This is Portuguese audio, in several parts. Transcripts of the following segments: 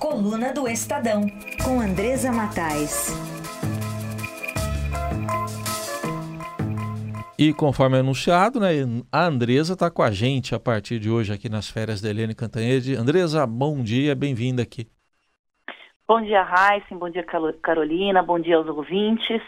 Coluna do Estadão, com Andresa Matais. E conforme anunciado, né, a Andresa está com a gente a partir de hoje aqui nas férias da Helene Cantanhede. Andresa, bom dia, bem-vinda aqui. Bom dia, Raíssen, bom dia, Carolina, bom dia aos ouvintes.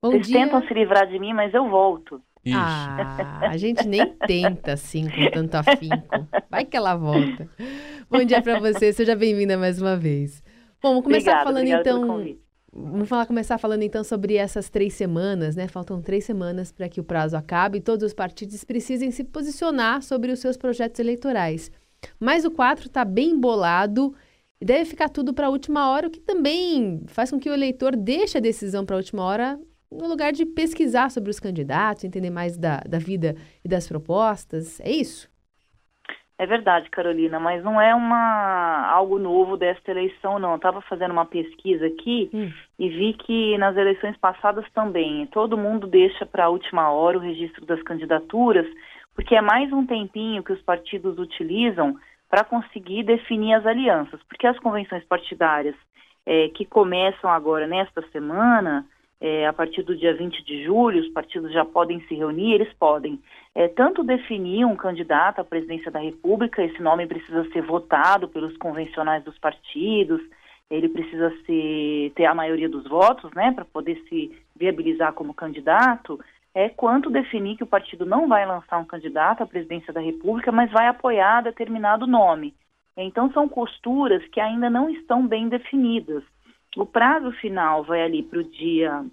Bom Vocês dia. tentam se livrar de mim, mas eu volto. Isso. Ah, a gente nem tenta assim com tanto afinco. Vai que ela volta. Bom dia para você, seja bem-vinda mais uma vez. Bom, vamos começar obrigada, falando então. Vamos falar, começar falando então sobre essas três semanas, né? Faltam três semanas para que o prazo acabe e todos os partidos precisem se posicionar sobre os seus projetos eleitorais. Mas o 4 está bem embolado e deve ficar tudo para a última hora, o que também faz com que o eleitor deixe a decisão para a última hora no lugar de pesquisar sobre os candidatos, entender mais da, da vida e das propostas. É isso? É verdade, Carolina, mas não é uma algo novo desta eleição, não. Estava fazendo uma pesquisa aqui hum. e vi que nas eleições passadas também todo mundo deixa para a última hora o registro das candidaturas, porque é mais um tempinho que os partidos utilizam para conseguir definir as alianças, porque as convenções partidárias é, que começam agora nesta semana é, a partir do dia 20 de julho, os partidos já podem se reunir, eles podem é, tanto definir um candidato à presidência da República, esse nome precisa ser votado pelos convencionais dos partidos, ele precisa ser, ter a maioria dos votos, né, para poder se viabilizar como candidato, é quanto definir que o partido não vai lançar um candidato à presidência da República, mas vai apoiar determinado nome. Então são costuras que ainda não estão bem definidas. O prazo final vai ali para o dia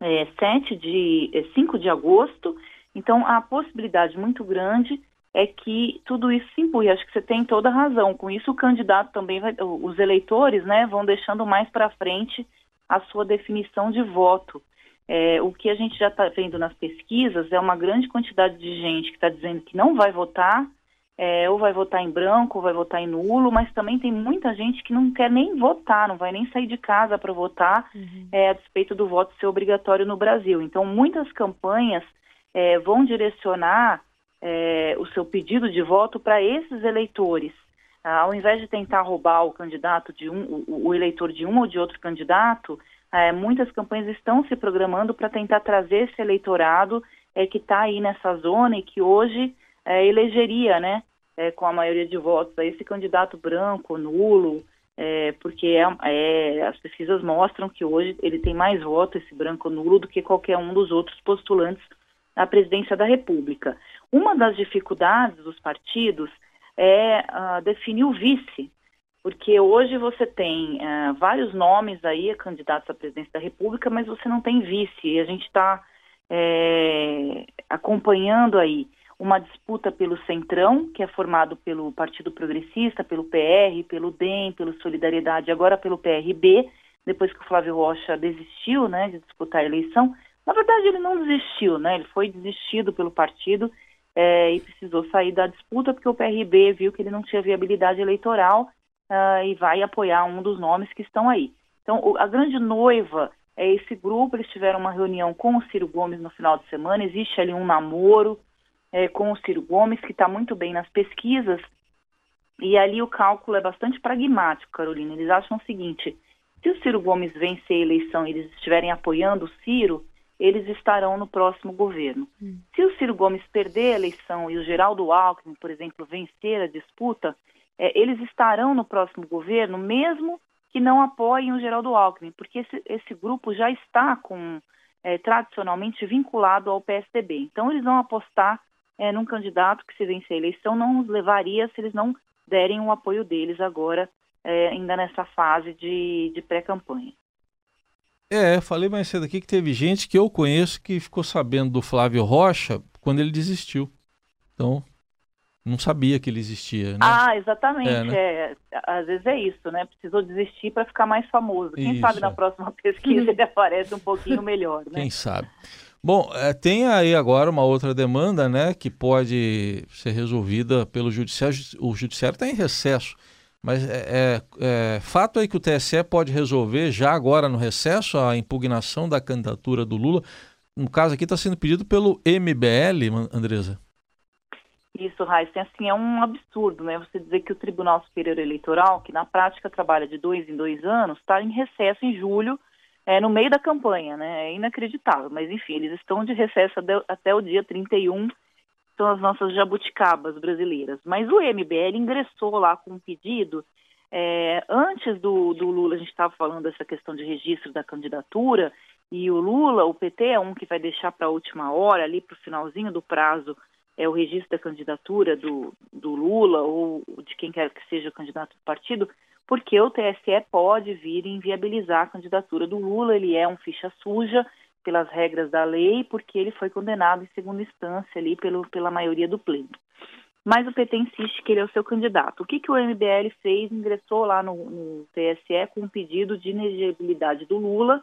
é, 7 de, é, 5 de agosto, então a possibilidade muito grande é que tudo isso se empurre. Acho que você tem toda a razão. Com isso, o candidato também vai, os eleitores, né, vão deixando mais para frente a sua definição de voto. É, o que a gente já está vendo nas pesquisas é uma grande quantidade de gente que está dizendo que não vai votar é, ou vai votar em branco, ou vai votar em nulo, mas também tem muita gente que não quer nem votar, não vai nem sair de casa para votar, uhum. é, a despeito do voto ser obrigatório no Brasil. Então, muitas campanhas é, vão direcionar é, o seu pedido de voto para esses eleitores. Ah, ao invés de tentar roubar o candidato de um, o, o eleitor de um ou de outro candidato, é, muitas campanhas estão se programando para tentar trazer esse eleitorado é, que está aí nessa zona e que hoje é, elegeria, né, é, com a maioria de votos, esse candidato branco, nulo, é, porque é, é, as pesquisas mostram que hoje ele tem mais votos, esse branco nulo, do que qualquer um dos outros postulantes à presidência da República. Uma das dificuldades dos partidos é uh, definir o vice, porque hoje você tem uh, vários nomes aí, candidatos à presidência da República, mas você não tem vice, e a gente está é, acompanhando aí uma disputa pelo Centrão, que é formado pelo Partido Progressista, pelo PR, pelo DEM, pelo Solidariedade, agora pelo PRB, depois que o Flávio Rocha desistiu né, de disputar a eleição. Na verdade, ele não desistiu, né, ele foi desistido pelo partido é, e precisou sair da disputa porque o PRB viu que ele não tinha viabilidade eleitoral uh, e vai apoiar um dos nomes que estão aí. Então, o, a grande noiva é esse grupo, eles tiveram uma reunião com o Ciro Gomes no final de semana, existe ali um namoro, é, com o Ciro Gomes, que está muito bem nas pesquisas, e ali o cálculo é bastante pragmático, Carolina. Eles acham o seguinte: se o Ciro Gomes vencer a eleição e eles estiverem apoiando o Ciro, eles estarão no próximo governo. Hum. Se o Ciro Gomes perder a eleição e o Geraldo Alckmin, por exemplo, vencer a disputa, é, eles estarão no próximo governo, mesmo que não apoiem o Geraldo Alckmin, porque esse, esse grupo já está com é, tradicionalmente vinculado ao PSDB. Então, eles vão apostar é, num candidato que, se vencer a eleição, não os levaria se eles não derem o apoio deles agora, é, ainda nessa fase de, de pré-campanha. É, falei mais cedo aqui que teve gente que eu conheço que ficou sabendo do Flávio Rocha quando ele desistiu. Então, não sabia que ele existia. Né? Ah, exatamente. É, né? é, às vezes é isso, né? Precisou desistir para ficar mais famoso. Quem isso, sabe na é. próxima pesquisa ele aparece um pouquinho melhor, né? Quem sabe. Bom, é, tem aí agora uma outra demanda, né, que pode ser resolvida pelo judiciário. O judiciário está em recesso, mas é, é, é, fato aí que o TSE pode resolver já agora no recesso a impugnação da candidatura do Lula. No caso aqui está sendo pedido pelo MBL, Andresa. Isso, Raíssa, assim, é um absurdo, né? Você dizer que o Tribunal Superior Eleitoral, que na prática trabalha de dois em dois anos, está em recesso em julho, é, no meio da campanha, né? É inacreditável, mas enfim, eles estão de recesso até o dia 31, são as nossas jabuticabas brasileiras. Mas o MBL ingressou lá com um pedido, é, antes do, do Lula, a gente estava falando dessa questão de registro da candidatura, e o Lula, o PT é um que vai deixar para a última hora, ali para o finalzinho do prazo, é o registro da candidatura do, do Lula ou de quem quer que seja o candidato do partido, porque o TSE pode vir inviabilizar a candidatura do Lula, ele é um ficha suja pelas regras da lei, porque ele foi condenado em segunda instância ali pelo, pela maioria do pleno. Mas o PT insiste que ele é o seu candidato. O que, que o MBL fez? Ingressou lá no, no TSE com um pedido de inegibilidade do Lula,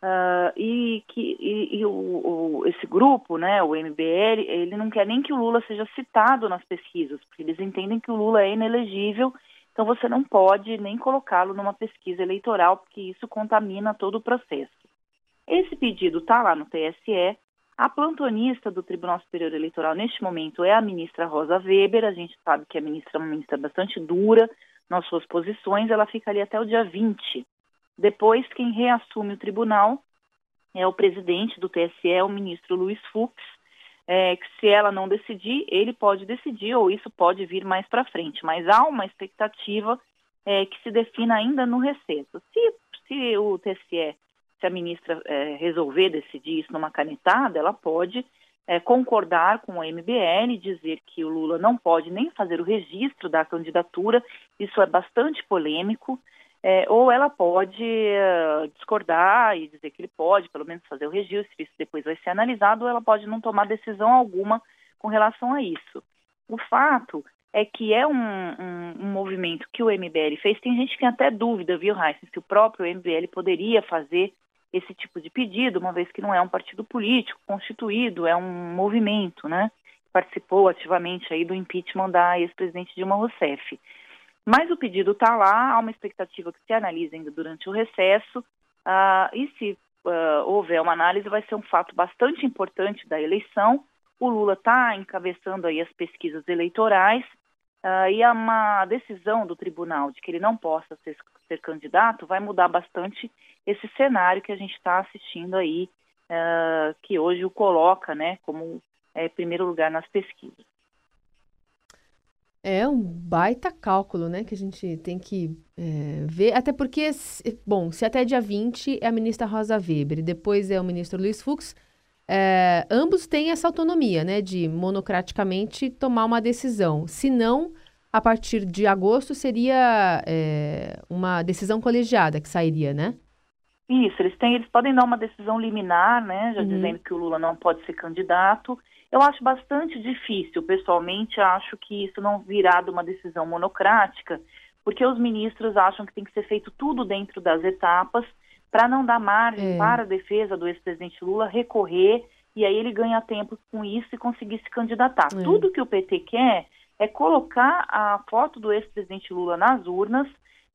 Uh, e que e, e o, o, esse grupo, né, o MBL, ele não quer nem que o Lula seja citado nas pesquisas, porque eles entendem que o Lula é inelegível, então você não pode nem colocá-lo numa pesquisa eleitoral, porque isso contamina todo o processo. Esse pedido está lá no TSE. A plantonista do Tribunal Superior Eleitoral neste momento é a ministra Rosa Weber. A gente sabe que a ministra é uma ministra bastante dura nas suas posições. Ela fica ali até o dia 20 depois, quem reassume o tribunal é o presidente do TSE, o ministro Luiz Fux, é, que se ela não decidir, ele pode decidir, ou isso pode vir mais para frente. Mas há uma expectativa é, que se defina ainda no recesso. Se, se o TSE, se a ministra é, resolver decidir isso numa canetada, ela pode é, concordar com o MBL, dizer que o Lula não pode nem fazer o registro da candidatura, isso é bastante polêmico. É, ou ela pode uh, discordar e dizer que ele pode, pelo menos, fazer o registro, isso depois vai ser analisado, ou ela pode não tomar decisão alguma com relação a isso. O fato é que é um, um, um movimento que o MBL fez. Tem gente que tem até dúvida, viu, Raíssa, se o próprio MBL poderia fazer esse tipo de pedido, uma vez que não é um partido político constituído, é um movimento, né? Participou ativamente aí do impeachment da ex-presidente Dilma Rousseff. Mas o pedido está lá, há uma expectativa que se analise ainda durante o recesso, uh, e se uh, houver uma análise, vai ser um fato bastante importante da eleição. O Lula está encabeçando aí as pesquisas eleitorais, uh, e uma decisão do tribunal de que ele não possa ser, ser candidato vai mudar bastante esse cenário que a gente está assistindo aí, que hoje o coloca né, como é, primeiro lugar nas pesquisas. É um baita cálculo, né, que a gente tem que é, ver, até porque, bom, se até dia 20 é a ministra Rosa Weber e depois é o ministro Luiz Fux, é, ambos têm essa autonomia, né, de monocraticamente tomar uma decisão. Se não, a partir de agosto seria é, uma decisão colegiada que sairia, né? Isso, eles têm, eles podem dar uma decisão liminar, né, já uhum. dizendo que o Lula não pode ser candidato, eu acho bastante difícil, pessoalmente, acho que isso não virá de uma decisão monocrática, porque os ministros acham que tem que ser feito tudo dentro das etapas para não dar margem é. para a defesa do ex-presidente Lula recorrer e aí ele ganha tempo com isso e conseguir se candidatar. É. Tudo que o PT quer é colocar a foto do ex-presidente Lula nas urnas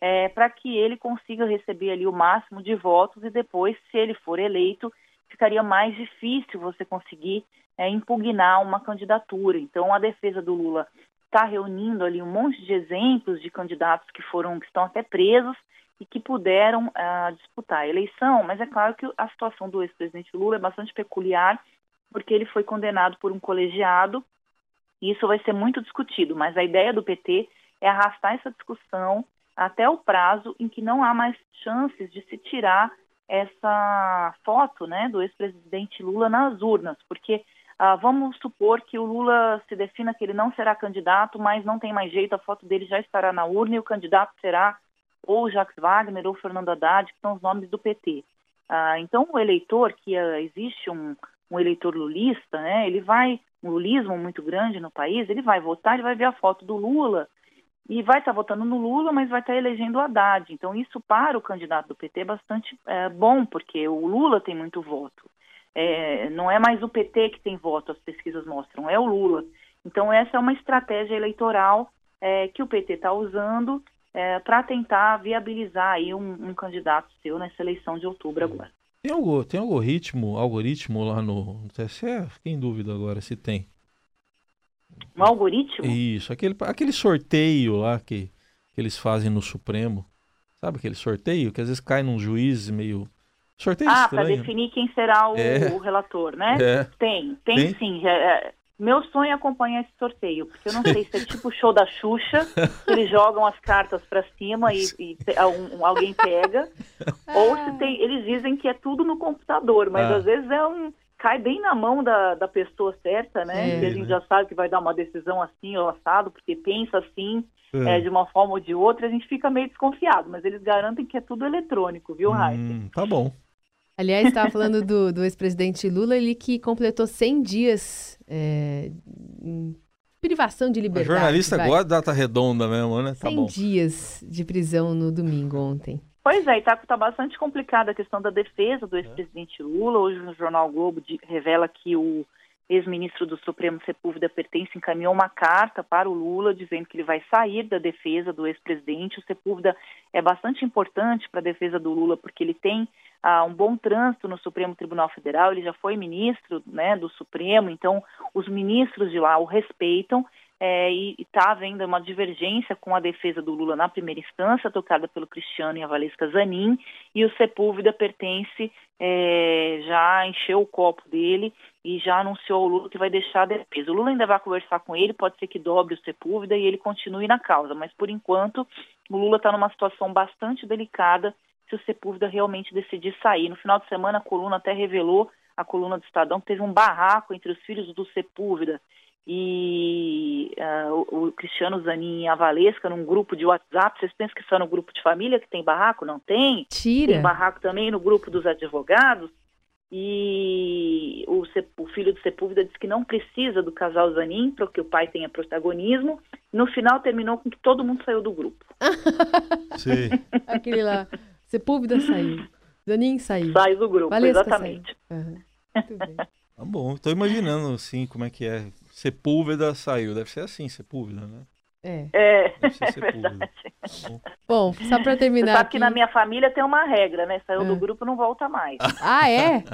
é, para que ele consiga receber ali o máximo de votos e depois, se ele for eleito, ficaria mais difícil você conseguir é, impugnar uma candidatura. Então, a defesa do Lula está reunindo ali um monte de exemplos de candidatos que foram, que estão até presos e que puderam uh, disputar a eleição, mas é claro que a situação do ex-presidente Lula é bastante peculiar, porque ele foi condenado por um colegiado, e isso vai ser muito discutido, mas a ideia do PT é arrastar essa discussão até o prazo em que não há mais chances de se tirar essa foto né, do ex-presidente Lula nas urnas, porque ah, vamos supor que o Lula se defina que ele não será candidato, mas não tem mais jeito, a foto dele já estará na urna e o candidato será ou Jacques Wagner ou Fernando Haddad, que são os nomes do PT. Ah, então, o eleitor, que uh, existe um, um, eleitor lulista, né, ele vai, um lulismo muito grande no país, ele vai votar, ele vai ver a foto do Lula e vai estar votando no Lula, mas vai estar elegendo o Haddad. Então, isso para o candidato do PT é bastante é, bom, porque o Lula tem muito voto. É, não é mais o PT que tem voto, as pesquisas mostram, é o Lula. Então, essa é uma estratégia eleitoral é, que o PT está usando é, para tentar viabilizar aí um, um, candidato seu nessa eleição de outubro agora. Tem, algo, tem algoritmo, algoritmo lá no, no TSE? Fiquei em dúvida agora se tem. Um algoritmo? Isso, aquele, aquele sorteio lá que, que eles fazem no Supremo. Sabe aquele sorteio que às vezes cai num juiz meio. Sorteio ah, para definir quem será o, é. o relator, né? É. Tem, tem, tem? sim. É, meu sonho é acompanhar esse sorteio, porque eu não sei se é tipo o show da Xuxa, que eles jogam as cartas para cima e, e um, alguém pega, ou se tem, eles dizem que é tudo no computador, mas ah. às vezes é um cai bem na mão da, da pessoa certa, né? É, que a gente né? já sabe que vai dar uma decisão assim ou assado, porque pensa assim, é. É, de uma forma ou de outra, a gente fica meio desconfiado, mas eles garantem que é tudo eletrônico, viu, Raíssa? Hum, tá bom. Aliás, estava falando do, do ex-presidente Lula, ele que completou 100 dias é, em privação de liberdade. O jornalista gosta de data redonda mesmo, né? Tá 100 bom. dias de prisão no domingo ontem. Pois é, está tá bastante complicada a questão da defesa do ex-presidente Lula. Hoje no Jornal Globo de, revela que o ex-ministro do Supremo Sepúlveda Pertence encaminhou uma carta para o Lula dizendo que ele vai sair da defesa do ex-presidente. O Sepúlveda é bastante importante para a defesa do Lula porque ele tem ah, um bom trânsito no Supremo Tribunal Federal, ele já foi ministro né, do Supremo, então os ministros de lá o respeitam é, e está havendo uma divergência com a defesa do Lula na primeira instância, tocada pelo Cristiano e a Valesca Zanin, e o Sepúlveda pertence, é, já encheu o copo dele e já anunciou ao Lula que vai deixar a defesa. O Lula ainda vai conversar com ele, pode ser que dobre o Sepúlveda e ele continue na causa, mas por enquanto o Lula está numa situação bastante delicada se o Sepúlveda realmente decidir sair. No final de semana a coluna até revelou, a coluna do Estadão, que teve um barraco entre os filhos do Sepúlveda e uh, o, Cristiano Zanin e a Valesca num grupo de WhatsApp. Vocês pensam que só no grupo de família que tem barraco? Não tem. Tira. Tem barraco também no grupo dos advogados. E o, o filho do Sepúlveda disse que não precisa do casal Zanin para que o pai tenha protagonismo. No final terminou com que todo mundo saiu do grupo. Sim. Aquele lá. Sepúlveda saiu. Zanin saiu. Saiu do grupo, Valesca exatamente. Uhum. Muito bem. Tá bom, estou imaginando assim como é que é Sepúlveda saiu. Deve ser assim, Sepúlveda, né? É. É, Deve ser Sepúlveda. Bom, só para terminar. Você sabe aqui... que na minha família tem uma regra, né? Saiu do é. grupo não volta mais. Ah, é?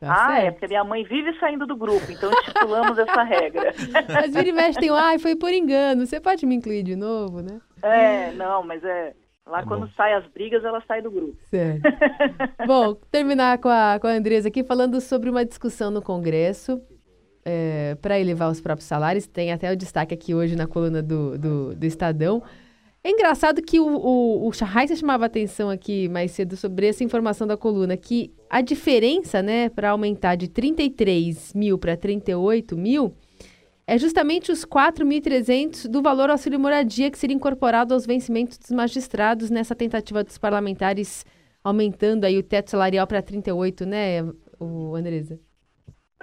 Tá ah, certo. é, porque minha mãe vive saindo do grupo, então estipulamos essa regra. Mas vira e mexe tem, ai, foi por engano, você pode me incluir de novo, né? É, não, mas é, Lá tá quando bom. sai as brigas, ela sai do grupo. Certo. bom, terminar com a, com a Andresa aqui falando sobre uma discussão no Congresso é, para elevar os próprios salários. Tem até o destaque aqui hoje na coluna do, do, do Estadão. É engraçado que o, o, o chamava atenção aqui mais cedo sobre essa informação da coluna, que a diferença, né, para aumentar de 33 mil para 38 mil é justamente os 4.300 do valor auxílio moradia que seria incorporado aos vencimentos dos magistrados nessa tentativa dos parlamentares aumentando aí o teto salarial para 38, né, o Andresa?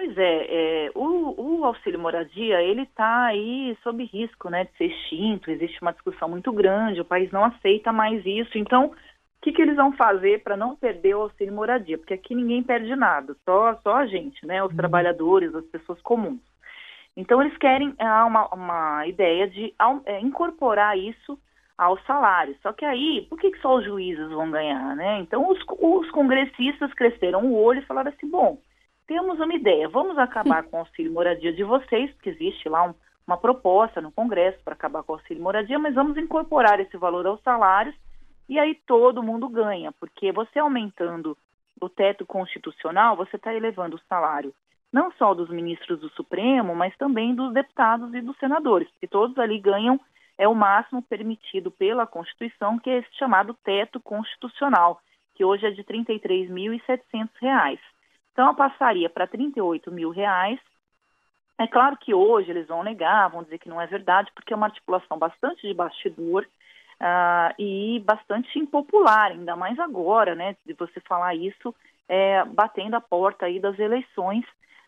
Pois é, é o, o, auxílio moradia, ele está aí sob risco né, de ser extinto, existe uma discussão muito grande, o país não aceita mais isso, então o que, que eles vão fazer para não perder o auxílio moradia? Porque aqui ninguém perde nada, só, só a gente, né, os uhum. trabalhadores, as pessoas comuns. Então eles querem há uma, uma ideia de é, incorporar isso ao salário. Só que aí, por que, que só os juízes vão ganhar, né? Então os, os congressistas cresceram o olho e falaram assim, bom, temos uma ideia, vamos acabar com o auxílio moradia de vocês, porque existe lá um, uma proposta no Congresso para acabar com o auxílio moradia, mas vamos incorporar esse valor aos salários e aí todo mundo ganha, porque você aumentando o teto constitucional, você está elevando o salário não só dos ministros do Supremo, mas também dos deputados e dos senadores, porque todos ali ganham é o máximo permitido pela Constituição, que é esse chamado teto constitucional, que hoje é de R$ 33.700. Então, passaria para 38 mil reais. É claro que hoje eles vão negar, vão dizer que não é verdade, porque é uma articulação bastante de bastidor uh, e bastante impopular, ainda mais agora, né, de você falar isso é, batendo a porta aí das eleições.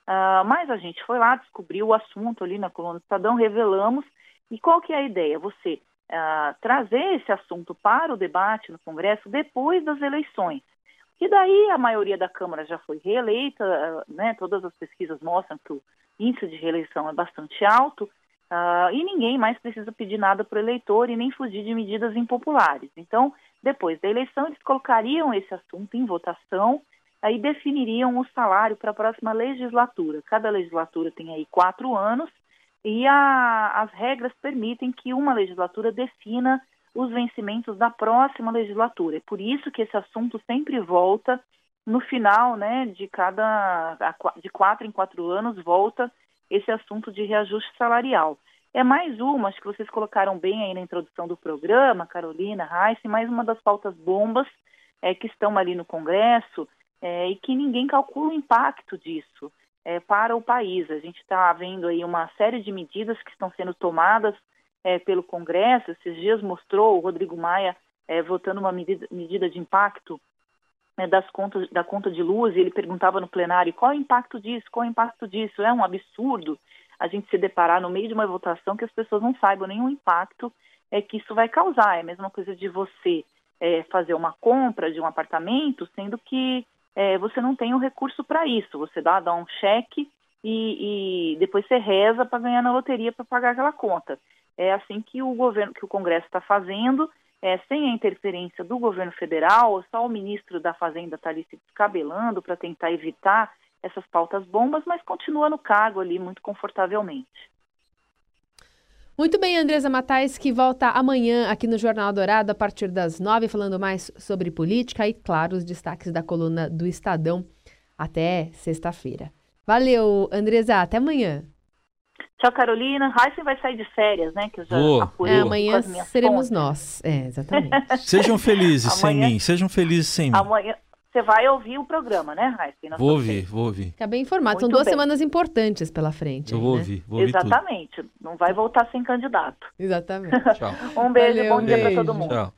Uh, mas a gente foi lá, descobriu o assunto ali na coluna do Estadão, revelamos. E qual que é a ideia? Você uh, trazer esse assunto para o debate no Congresso depois das eleições. E daí a maioria da Câmara já foi reeleita, né? Todas as pesquisas mostram que o índice de reeleição é bastante alto uh, e ninguém mais precisa pedir nada para o eleitor e nem fugir de medidas impopulares. Então, depois da eleição, eles colocariam esse assunto em votação, aí definiriam o salário para a próxima legislatura. Cada legislatura tem aí quatro anos e a, as regras permitem que uma legislatura defina os vencimentos da próxima legislatura. É por isso que esse assunto sempre volta no final, né, de cada de quatro em quatro anos volta esse assunto de reajuste salarial. É mais uma, acho que vocês colocaram bem aí na introdução do programa, Carolina, Raíssa, mais uma das pautas bombas é, que estão ali no Congresso é, e que ninguém calcula o impacto disso é, para o país. A gente está vendo aí uma série de medidas que estão sendo tomadas é, pelo Congresso. Esses dias mostrou o Rodrigo Maia é, votando uma medida, medida de impacto né, das contas, da conta de luz, e ele perguntava no plenário qual é o impacto disso, qual é o impacto disso. É um absurdo a gente se deparar no meio de uma votação que as pessoas não saibam nenhum impacto é, que isso vai causar. É a mesma coisa de você é, fazer uma compra de um apartamento, sendo que é, você não tem o recurso para isso. Você dá, dá um cheque e, e depois você reza para ganhar na loteria para pagar aquela conta. É assim que o governo, que o Congresso está fazendo, é, sem a interferência do governo federal, só o ministro da Fazenda está ali se descabelando para tentar evitar essas pautas bombas, mas continua no cargo ali muito confortavelmente. Muito bem, Andresa Matais, que volta amanhã aqui no Jornal Dourado a partir das nove, falando mais sobre política e, claro, os destaques da coluna do Estadão até sexta-feira. Valeu, Andresa, até amanhã. Tchau, Carolina. Heisen vai sair de férias, né? Que eu já Boa. É, amanhã seremos fontes. nós. É, exatamente. Sejam felizes amanhã, sem mim. Sejam felizes sem mim. Amanhã você vai ouvir o programa, né, Heisen? Vou ouvir, vou ouvir. Fica bem informado. Muito São duas bem. semanas importantes pela frente. Eu aí, vou né? ouvir, vou ouvir Exatamente. Tudo. Não vai voltar sem candidato. Exatamente. Tchau. um beijo, Valeu, bom dia para todo mundo. Tchau.